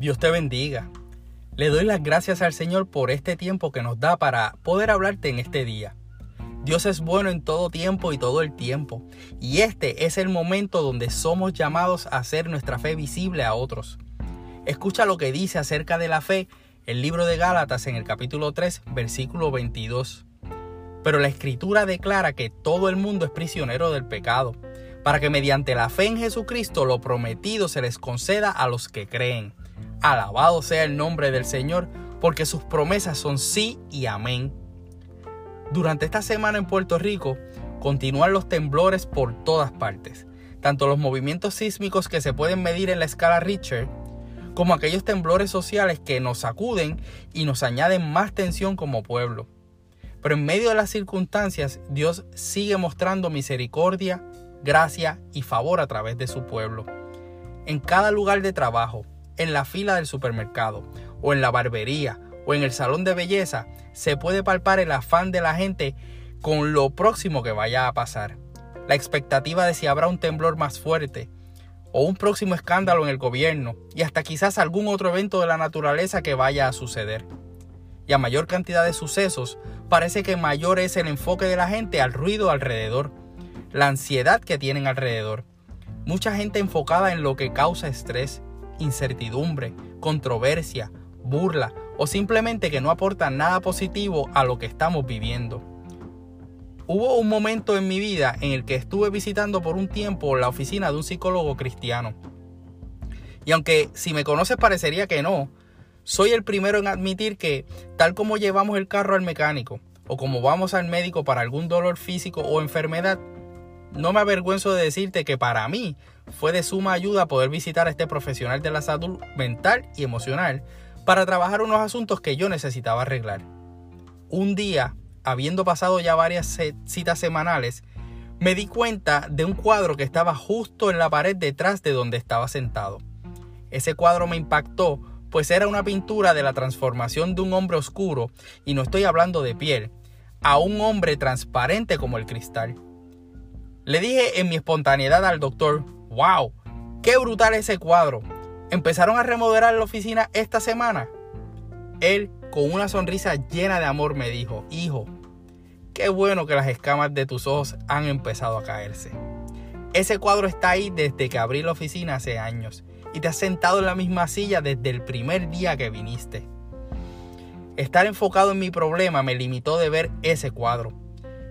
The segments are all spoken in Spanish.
Dios te bendiga. Le doy las gracias al Señor por este tiempo que nos da para poder hablarte en este día. Dios es bueno en todo tiempo y todo el tiempo, y este es el momento donde somos llamados a hacer nuestra fe visible a otros. Escucha lo que dice acerca de la fe el libro de Gálatas en el capítulo 3, versículo 22. Pero la escritura declara que todo el mundo es prisionero del pecado, para que mediante la fe en Jesucristo lo prometido se les conceda a los que creen. Alabado sea el nombre del Señor, porque sus promesas son sí y amén. Durante esta semana en Puerto Rico continúan los temblores por todas partes, tanto los movimientos sísmicos que se pueden medir en la escala Richter, como aquellos temblores sociales que nos sacuden y nos añaden más tensión como pueblo. Pero en medio de las circunstancias, Dios sigue mostrando misericordia, gracia y favor a través de su pueblo. En cada lugar de trabajo, en la fila del supermercado, o en la barbería, o en el salón de belleza, se puede palpar el afán de la gente con lo próximo que vaya a pasar. La expectativa de si habrá un temblor más fuerte, o un próximo escándalo en el gobierno, y hasta quizás algún otro evento de la naturaleza que vaya a suceder. Y a mayor cantidad de sucesos, parece que mayor es el enfoque de la gente al ruido alrededor, la ansiedad que tienen alrededor. Mucha gente enfocada en lo que causa estrés, incertidumbre, controversia, burla o simplemente que no aporta nada positivo a lo que estamos viviendo. Hubo un momento en mi vida en el que estuve visitando por un tiempo la oficina de un psicólogo cristiano. Y aunque si me conoces parecería que no, soy el primero en admitir que tal como llevamos el carro al mecánico o como vamos al médico para algún dolor físico o enfermedad, no me avergüenzo de decirte que para mí fue de suma ayuda poder visitar a este profesional de la salud mental y emocional para trabajar unos asuntos que yo necesitaba arreglar. Un día, habiendo pasado ya varias citas semanales, me di cuenta de un cuadro que estaba justo en la pared detrás de donde estaba sentado. Ese cuadro me impactó, pues era una pintura de la transformación de un hombre oscuro, y no estoy hablando de piel, a un hombre transparente como el cristal. Le dije en mi espontaneidad al doctor, wow, qué brutal ese cuadro. ¿Empezaron a remodelar la oficina esta semana? Él, con una sonrisa llena de amor, me dijo, hijo, qué bueno que las escamas de tus ojos han empezado a caerse. Ese cuadro está ahí desde que abrí la oficina hace años y te has sentado en la misma silla desde el primer día que viniste. Estar enfocado en mi problema me limitó de ver ese cuadro.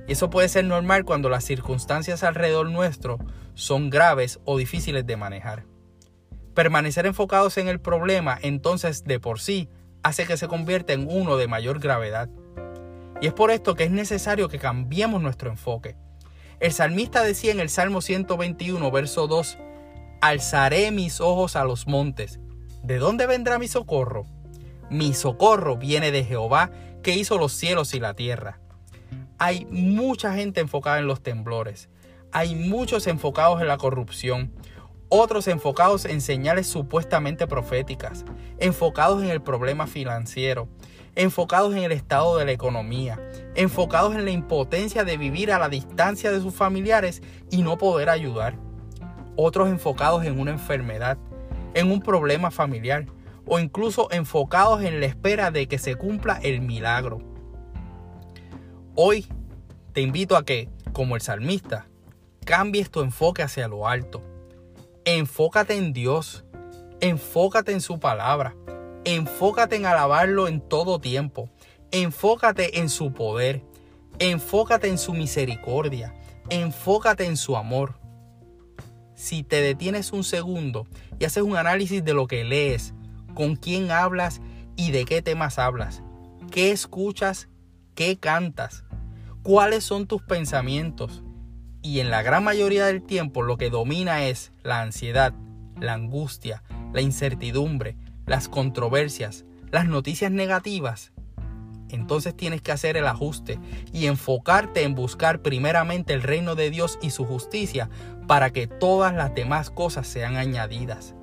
Y eso puede ser normal cuando las circunstancias alrededor nuestro son graves o difíciles de manejar. Permanecer enfocados en el problema entonces de por sí hace que se convierta en uno de mayor gravedad. Y es por esto que es necesario que cambiemos nuestro enfoque. El salmista decía en el Salmo 121, verso 2, Alzaré mis ojos a los montes. ¿De dónde vendrá mi socorro? Mi socorro viene de Jehová, que hizo los cielos y la tierra. Hay mucha gente enfocada en los temblores. Hay muchos enfocados en la corrupción. Otros enfocados en señales supuestamente proféticas. Enfocados en el problema financiero. Enfocados en el estado de la economía. Enfocados en la impotencia de vivir a la distancia de sus familiares y no poder ayudar. Otros enfocados en una enfermedad. En un problema familiar. O incluso enfocados en la espera de que se cumpla el milagro. Hoy te invito a que, como el salmista, cambies tu enfoque hacia lo alto. Enfócate en Dios. Enfócate en su palabra. Enfócate en alabarlo en todo tiempo. Enfócate en su poder. Enfócate en su misericordia. Enfócate en su amor. Si te detienes un segundo y haces un análisis de lo que lees, con quién hablas y de qué temas hablas, qué escuchas, qué cantas, cuáles son tus pensamientos. Y en la gran mayoría del tiempo lo que domina es la ansiedad, la angustia, la incertidumbre, las controversias, las noticias negativas. Entonces tienes que hacer el ajuste y enfocarte en buscar primeramente el reino de Dios y su justicia para que todas las demás cosas sean añadidas.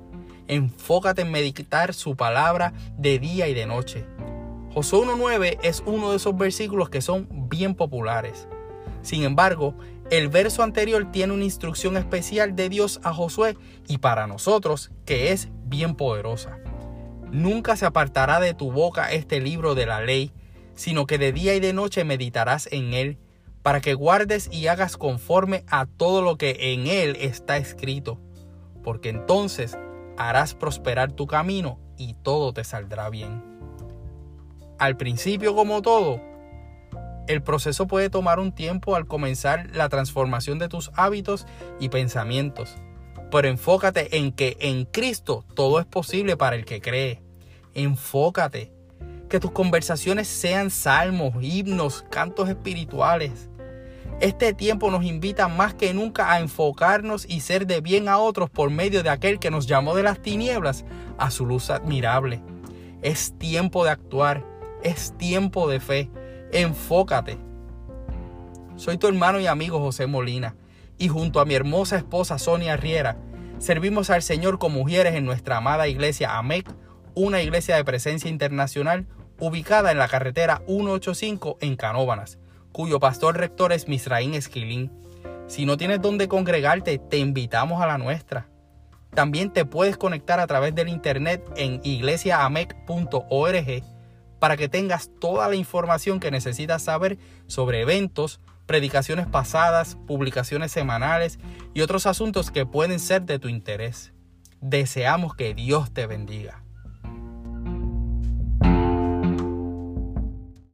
Enfócate en meditar su palabra de día y de noche. Josué 1.9 es uno de esos versículos que son bien populares. Sin embargo, el verso anterior tiene una instrucción especial de Dios a Josué y para nosotros que es bien poderosa. Nunca se apartará de tu boca este libro de la ley, sino que de día y de noche meditarás en él, para que guardes y hagas conforme a todo lo que en él está escrito, porque entonces harás prosperar tu camino y todo te saldrá bien. Al principio, como todo, el proceso puede tomar un tiempo al comenzar la transformación de tus hábitos y pensamientos pero enfócate en que en Cristo todo es posible para el que cree. Enfócate. Que tus conversaciones sean salmos, himnos, cantos espirituales. Este tiempo nos invita más que nunca a enfocarnos y ser de bien a otros por medio de aquel que nos llamó de las tinieblas a su luz admirable. Es tiempo de actuar, es tiempo de fe. Enfócate. Soy tu hermano y amigo José Molina y junto a mi hermosa esposa Sonia Riera, servimos al Señor con mujeres en nuestra amada iglesia AMEC, una iglesia de presencia internacional ubicada en la carretera 185 en Canóbanas, cuyo pastor rector es Misraín Esquilín. Si no tienes dónde congregarte, te invitamos a la nuestra. También te puedes conectar a través del internet en iglesiaamec.org para que tengas toda la información que necesitas saber sobre eventos, predicaciones pasadas, publicaciones semanales y otros asuntos que pueden ser de tu interés. Deseamos que Dios te bendiga.